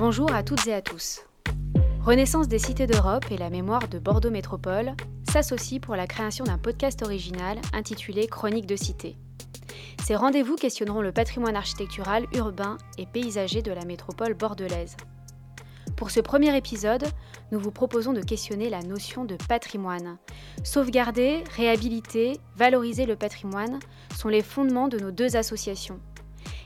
Bonjour à toutes et à tous. Renaissance des cités d'Europe et la mémoire de Bordeaux Métropole s'associent pour la création d'un podcast original intitulé Chronique de cité. Ces rendez-vous questionneront le patrimoine architectural, urbain et paysager de la métropole bordelaise. Pour ce premier épisode, nous vous proposons de questionner la notion de patrimoine. Sauvegarder, réhabiliter, valoriser le patrimoine sont les fondements de nos deux associations.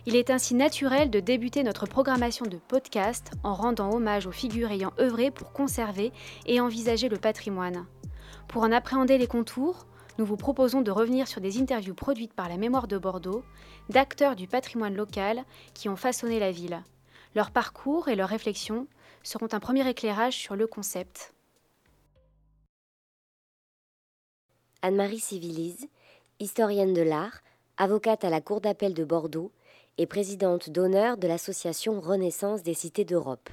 Il est ainsi naturel de débuter notre programmation de podcast en rendant hommage aux figures ayant œuvré pour conserver et envisager le patrimoine. Pour en appréhender les contours, nous vous proposons de revenir sur des interviews produites par la Mémoire de Bordeaux d'acteurs du patrimoine local qui ont façonné la ville. Leur parcours et leurs réflexions seront un premier éclairage sur le concept. Anne-Marie Civilise, historienne de l'art, avocate à la Cour d'appel de Bordeaux, et présidente d'honneur de l'association Renaissance des cités d'Europe.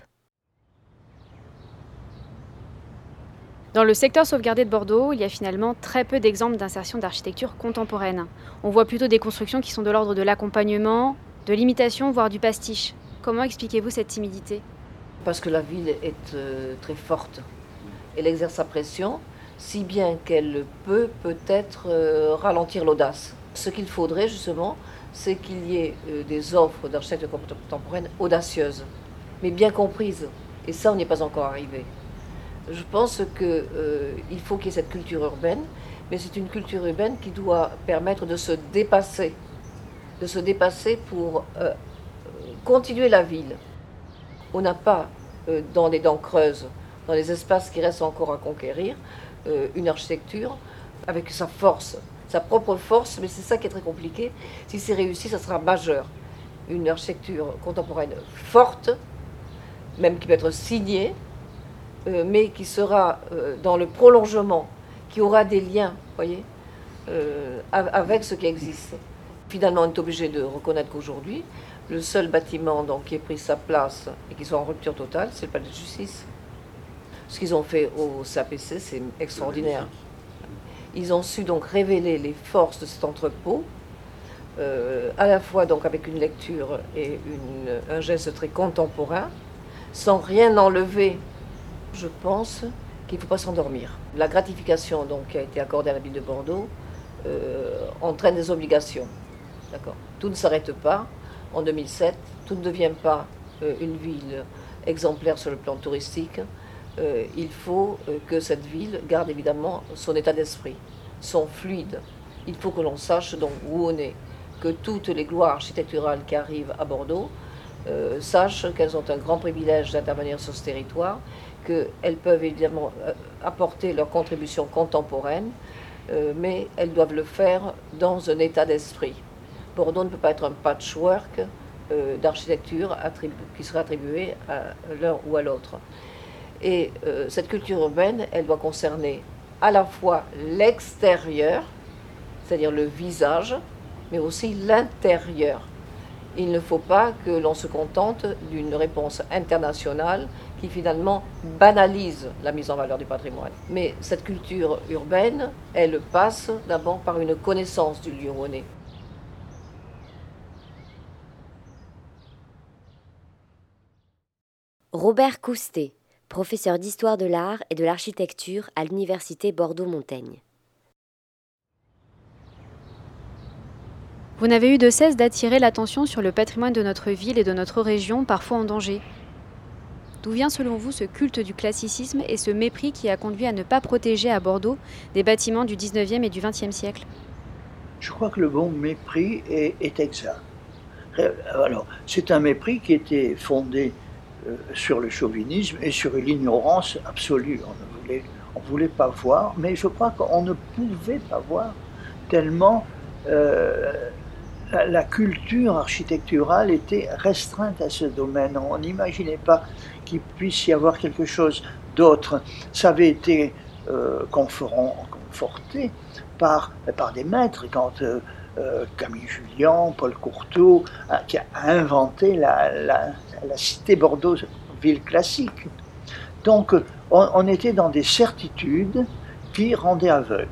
Dans le secteur sauvegardé de Bordeaux, il y a finalement très peu d'exemples d'insertion d'architecture contemporaine. On voit plutôt des constructions qui sont de l'ordre de l'accompagnement, de l'imitation, voire du pastiche. Comment expliquez-vous cette timidité? Parce que la ville est euh, très forte. Elle exerce sa pression, si bien qu'elle peut peut-être euh, ralentir l'audace. Ce qu'il faudrait justement, c'est qu'il y ait euh, des offres d'architecture contemporaine audacieuses, mais bien comprises. Et ça, on n'y est pas encore arrivé. Je pense qu'il euh, faut qu'il y ait cette culture urbaine, mais c'est une culture urbaine qui doit permettre de se dépasser, de se dépasser pour euh, continuer la ville. On n'a pas, dans les dents creuses, dans les espaces qui restent encore à conquérir, une architecture avec sa force, sa propre force, mais c'est ça qui est très compliqué. Si c'est réussi, ça sera majeur. Une architecture contemporaine forte, même qui peut être signée, euh, mais qui sera euh, dans le prolongement, qui aura des liens, voyez, euh, avec ce qui existe. Finalement, on est obligé de reconnaître qu'aujourd'hui, le seul bâtiment donc, qui ait pris sa place et qui soit en rupture totale, c'est le palais de justice. Ce qu'ils ont fait au CAPC, c'est extraordinaire. Ils ont su donc révéler les forces de cet entrepôt, euh, à la fois donc avec une lecture et un geste très contemporain, sans rien enlever. Je pense qu'il ne faut pas s'endormir. La gratification donc, qui a été accordée à la ville de Bordeaux euh, entraîne des obligations. Tout ne s'arrête pas. En 2007, tout ne devient pas euh, une ville exemplaire sur le plan touristique. Euh, il faut euh, que cette ville garde évidemment son état d'esprit, son fluide. Il faut que l'on sache donc où on est, que toutes les gloires architecturales qui arrivent à Bordeaux euh, sachent qu'elles ont un grand privilège d'intervenir sur ce territoire, qu'elles peuvent évidemment apporter leur contribution contemporaine, mais elles doivent le faire dans un état d'esprit. Bordeaux ne peut pas être un patchwork d'architecture qui serait attribué à l'un ou à l'autre. Et euh, cette culture urbaine, elle doit concerner à la fois l'extérieur, c'est-à-dire le visage, mais aussi l'intérieur. Il ne faut pas que l'on se contente d'une réponse internationale qui finalement banalise la mise en valeur du patrimoine. Mais cette culture urbaine, elle passe d'abord par une connaissance du lieu où. Robert Coustet professeur d'histoire de l'art et de l'architecture à l'université Bordeaux-Montaigne. Vous n'avez eu de cesse d'attirer l'attention sur le patrimoine de notre ville et de notre région, parfois en danger. D'où vient selon vous ce culte du classicisme et ce mépris qui a conduit à ne pas protéger à Bordeaux des bâtiments du 19e et du 20e siècle? Je crois que le bon mépris est, est exact. Euh, alors, c'est un mépris qui était fondé euh, sur le chauvinisme et sur l'ignorance absolue. On ne voulait, on voulait pas voir, mais je crois qu'on ne pouvait pas voir tellement euh, la, culture architecturale était restreinte à ce domaine. On n'imaginait pas qu'il puisse y avoir quelque chose d'autre. Ça avait été euh, conforté par, des maîtres quand Camille Julien, Paul Courteau, qui a inventé la cité Bordeaux, ville classique. Donc on, était dans des certitudes qui rendaient aveugle.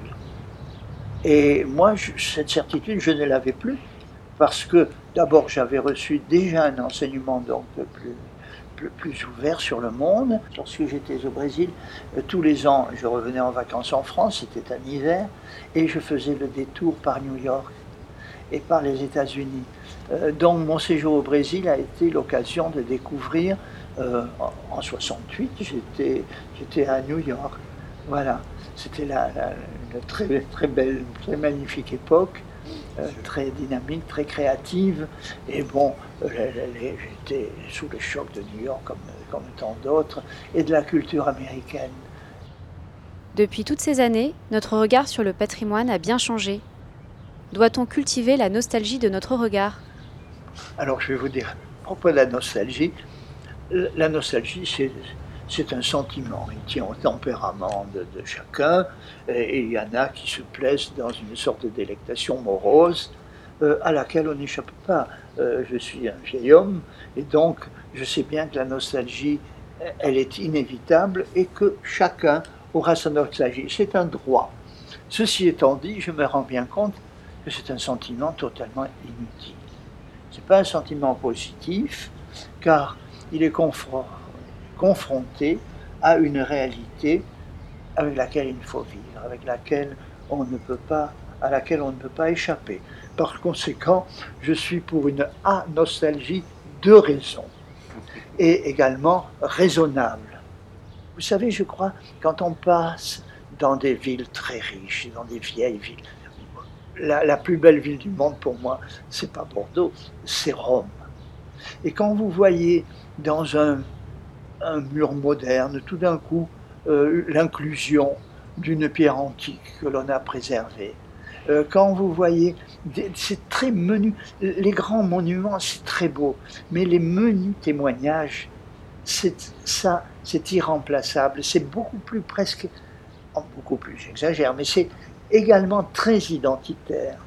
Et moi, cette certitude, je ne l'avais plus, parce que d'abord, j'avais reçu déjà un enseignement donc plus, plus, ouvert sur le monde. Lorsque j'étais au Brésil, euh, tous les ans, je revenais en vacances en France, c'était un hiver, et je faisais le détour par New York et par les États-Unis. Euh, donc mon séjour au Brésil a été l'occasion de découvrir, euh, en 68, j'étais à New York. Voilà, c'était la, une très, très belle, très magnifique époque. Euh, très dynamique, très créative. Et bon, j'étais sous le choc de New York comme, comme tant d'autres, et de la culture américaine. Depuis toutes ces années, notre regard sur le patrimoine a bien changé. Doit-on cultiver la nostalgie de notre regard? Alors je vais vous dire, à propos de la nostalgie, la nostalgie c'est c'est un sentiment. Il tient au tempérament de, chacun, et, il y en a qui se plaisent dans une sorte de délectation morose euh, à laquelle on n'échappe pas. Euh, je suis un vieil homme, et donc je sais bien que la nostalgie, elle est inévitable, et que chacun aura sa nostalgie. C'est un droit. Ceci étant dit, je me rends bien compte que c'est un sentiment totalement inutile. Ce n'est pas un sentiment positif, car il est confronté confronté à une réalité avec laquelle il faut vivre, avec laquelle on ne peut pas, à laquelle on ne peut pas échapper. Par conséquent, je suis pour une anostalgie de raison et également raisonnable. Vous savez, je crois, quand on passe dans des villes très riches, dans des vieilles villes, la, la plus belle ville du monde pour moi, c'est pas Bordeaux, c'est Rome. Et quand vous voyez dans un un mur moderne, tout d'un coup, euh, l'inclusion d'une pierre antique que l'on a préservée. Euh, quand vous voyez, c'est très menu, les grands monuments, c'est très beau, mais les menus témoignages, c'est ça, c'est irremplaçable, c'est beaucoup plus presque, beaucoup plus, j'exagère, mais c'est également très identitaire.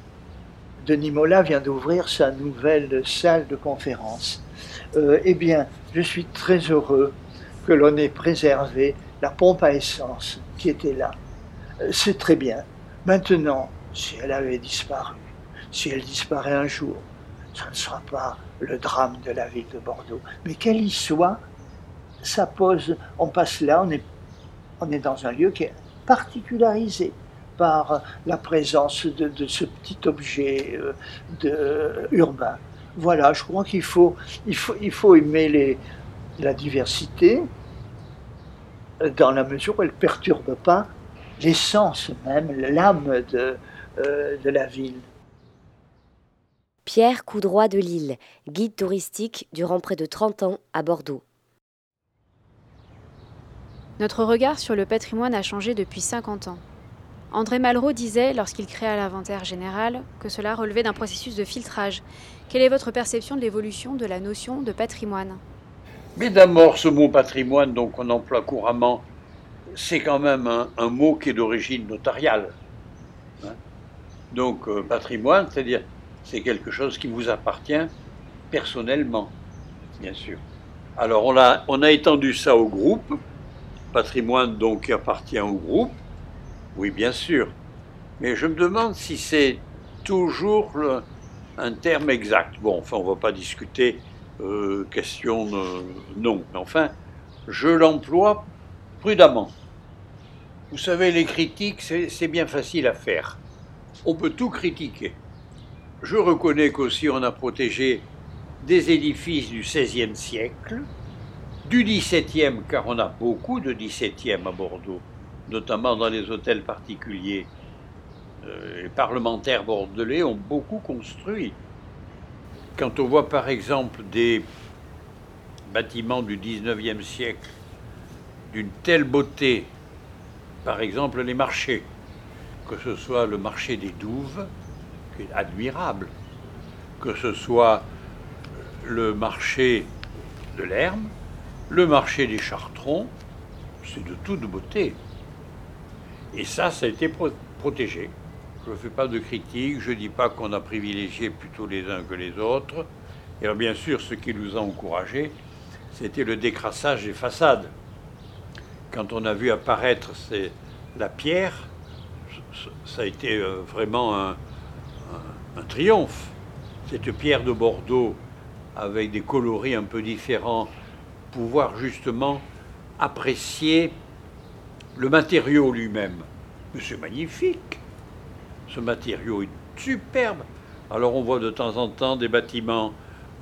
Denis Mola vient d'ouvrir sa nouvelle salle de conférence. Euh, eh bien, je suis très heureux que l'on ait préservé la pompe à essence qui était là. Euh, c'est très bien. Maintenant, si elle avait disparu, si elle disparaît un jour, ça ne sera pas le drame de la ville de Bordeaux. Mais qu'elle y soit, ça pose, on passe là, on est, dans un lieu qui est particularisé par la présence de, ce petit objet euh, urbain. Voilà, je crois qu'il faut, il faut, il faut aimer les, la diversité dans la mesure où elle ne perturbe pas l'essence même, l'âme de, euh, de la ville. Pierre Coudroy de Lille, guide touristique durant près de 30 ans à Bordeaux. Notre regard sur le patrimoine a changé depuis 50 ans. André Malraux disait, lorsqu'il créa l'inventaire général, que cela relevait d'un processus de filtrage. Quelle est votre perception de l'évolution de la notion de patrimoine? Mais d'abord, ce mot patrimoine, donc on emploie couramment, c'est quand même un, mot qui est d'origine notariale. Hein? donc euh, patrimoine, c'est-à-dire c'est quelque chose qui vous appartient personnellement, bien sûr. Alors on a, étendu ça au groupe, patrimoine donc qui appartient au groupe, oui bien sûr, mais je me demande si c'est toujours un terme exact. Bon, enfin on ne va pas discuter euh, question non. Mais enfin, je l'emploie prudemment. Vous savez, les critiques, c'est bien facile à faire. On peut tout critiquer. Je reconnais qu'aussi on a protégé des édifices du XVIe siècle, du XVIIe, car on a beaucoup de XVIIe à Bordeaux, notamment dans les hôtels particuliers. Euh, les parlementaires bordelais ont beaucoup construit quand on voit par exemple des bâtiments du 19e siècle d'une telle beauté, par exemple les marchés, que ce soit le marché des Douves, qui est admirable, que ce soit le marché de l'Herme, le marché des Chartrons, c'est de toute beauté. Et ça, ça a été protégé. Je ne fais pas de critique, je ne dis pas qu'on a privilégié plutôt les uns que les autres. Et alors bien sûr, ce qui nous a encouragés, c'était le décrassage des façades. Quand on a vu apparaître la pierre, ça a été euh, vraiment un, un triomphe. Cette pierre de Bordeaux, avec des coloris un peu différents pouvoir justement apprécier le matériau lui-même. C'est magnifique. Ce matériau est superbe. Alors on voit de temps en temps des bâtiments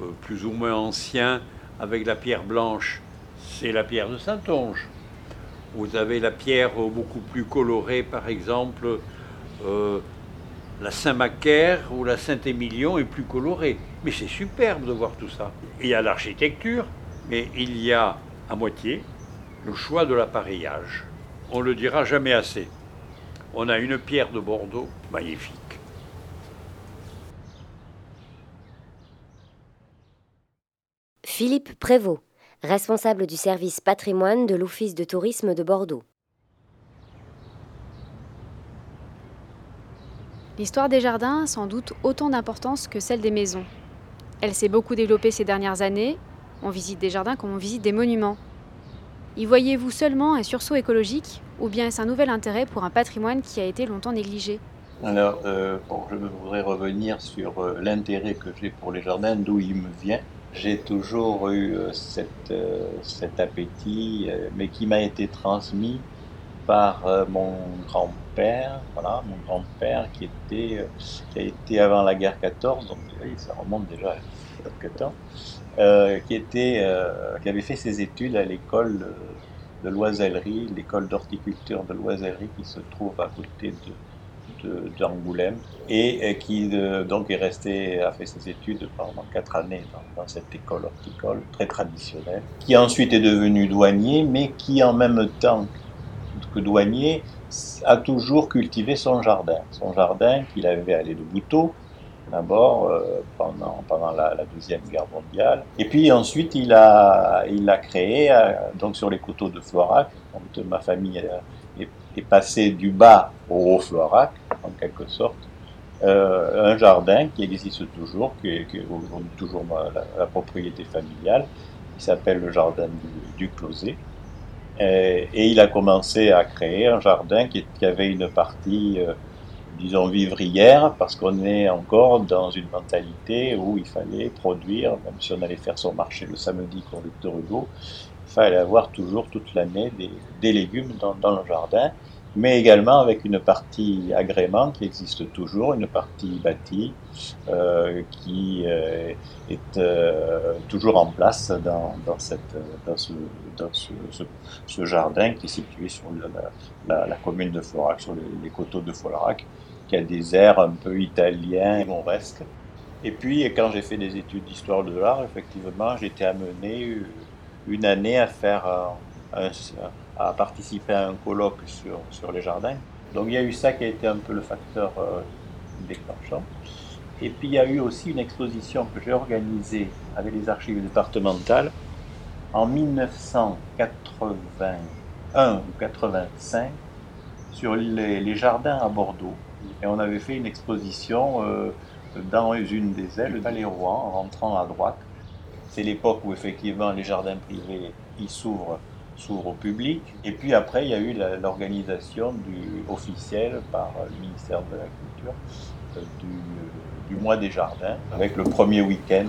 euh, plus ou moins anciens avec la pierre blanche. C'est la pierre de Saint-Onge. Vous avez la pierre beaucoup plus colorée, par exemple, euh, la Saint-Macaire ou la Saint-Émilion est plus colorée. Mais c'est superbe de voir tout ça. Il y a l'architecture, mais il y a à moitié le choix de l'appareillage. On ne le dira jamais assez. On a une pierre de Bordeaux magnifique. Philippe Prévost, responsable du service patrimoine de l'Office de tourisme de Bordeaux. L'histoire des jardins a sans doute autant d'importance que celle des maisons. Elle s'est beaucoup développée ces dernières années. On visite des jardins comme on visite des monuments. Y voyez-vous seulement un sursaut écologique ou bien est-ce un nouvel intérêt pour un patrimoine qui a été longtemps négligé? Alors, euh, je voudrais revenir sur euh, l'intérêt que j'ai pour les jardins, d'où il me vient. J'ai toujours eu euh, cette, cet appétit, mais qui m'a été transmis par mon grand-père, voilà, mon grand-père qui qui a été avant la guerre 14, donc ça remonte déjà à quelques temps, qui était, qui avait fait ses études à l'école de l'oisellerie, l'école d'horticulture de l'oisellerie qui se trouve à côté de d'Angoulême et, qui donc est resté, a fait ses études pendant quatre années dans, cette école horticole très traditionnelle, qui ensuite est devenu douanier, mais qui en même temps que douanier a toujours cultivé son jardin, son jardin qu'il avait allé de Bouteau, d'abord euh, pendant, la, Deuxième Guerre mondiale. Et puis ensuite, il a, il a créé, euh, donc sur les coteaux de Florac, donc ma famille est, est, passée du bas au haut Florac, en quelque sorte, euh, un jardin qui existe toujours, qui est, aujourd'hui toujours la, propriété familiale, qui s'appelle le jardin du, du. Et, il a commencé à créer un jardin qui, qui avait une partie disons, vivrière, parce qu'on est encore dans une mentalité où il fallait produire, même si on allait faire son marché le samedi pour Victor Hugo, il fallait avoir toujours toute l'année des, légumes dans, le jardin, mais également avec une partie agrément qui existe toujours, une partie bâtie euh, qui euh, est euh, toujours en place dans, cette, dans, ce, dans ce, jardin qui est situé sur la, commune de Florac, sur les, les coteaux de Florac qui a des airs un peu italiens, mauresques. Et puis, quand j'ai fait des études d'histoire de l'art, effectivement, été amené une année à faire à participer à un colloque sur, sur les jardins. Donc il y a eu ça qui a été un peu le facteur euh, déclenchant. Et puis il y a eu aussi une exposition que j'ai organisée avec les archives départementales en 1981 ou 85 sur les jardins à Bordeaux. Et on avait fait une exposition euh, dans une des ailes, le Palais Rouen, en rentrant à droite. C'est l'époque où effectivement les jardins privés s'ouvrent, s'ouvrent au public. Et puis après, il y a eu l'organisation officielle par le ministère de la Culture euh, du, mois des jardins, avec le premier week-end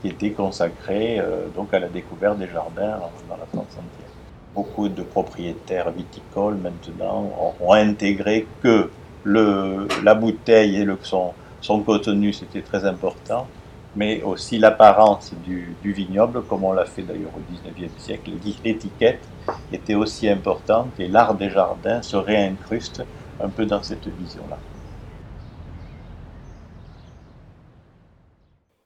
qui était consacré euh, donc à la découverte des jardins dans la France entière. Beaucoup de propriétaires viticoles maintenant ont intégré que la bouteille et son, son contenu, c'était très important, mais aussi l'apparence du, du, vignoble, comme on l'a fait d'ailleurs au XIXe siècle. L'étiquette était aussi importante et l'art des jardins se réincruste un peu dans cette vision-là.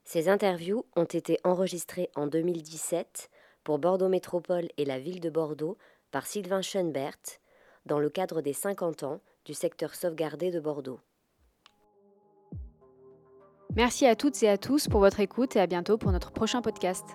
Ces interviews ont été enregistrées en 2017 pour Bordeaux Métropole et la ville de Bordeaux par Sylvain Schoenbert dans le cadre des 50 ans du secteur sauvegardé de Bordeaux. Merci à toutes et à tous pour votre écoute et à bientôt pour notre prochain podcast.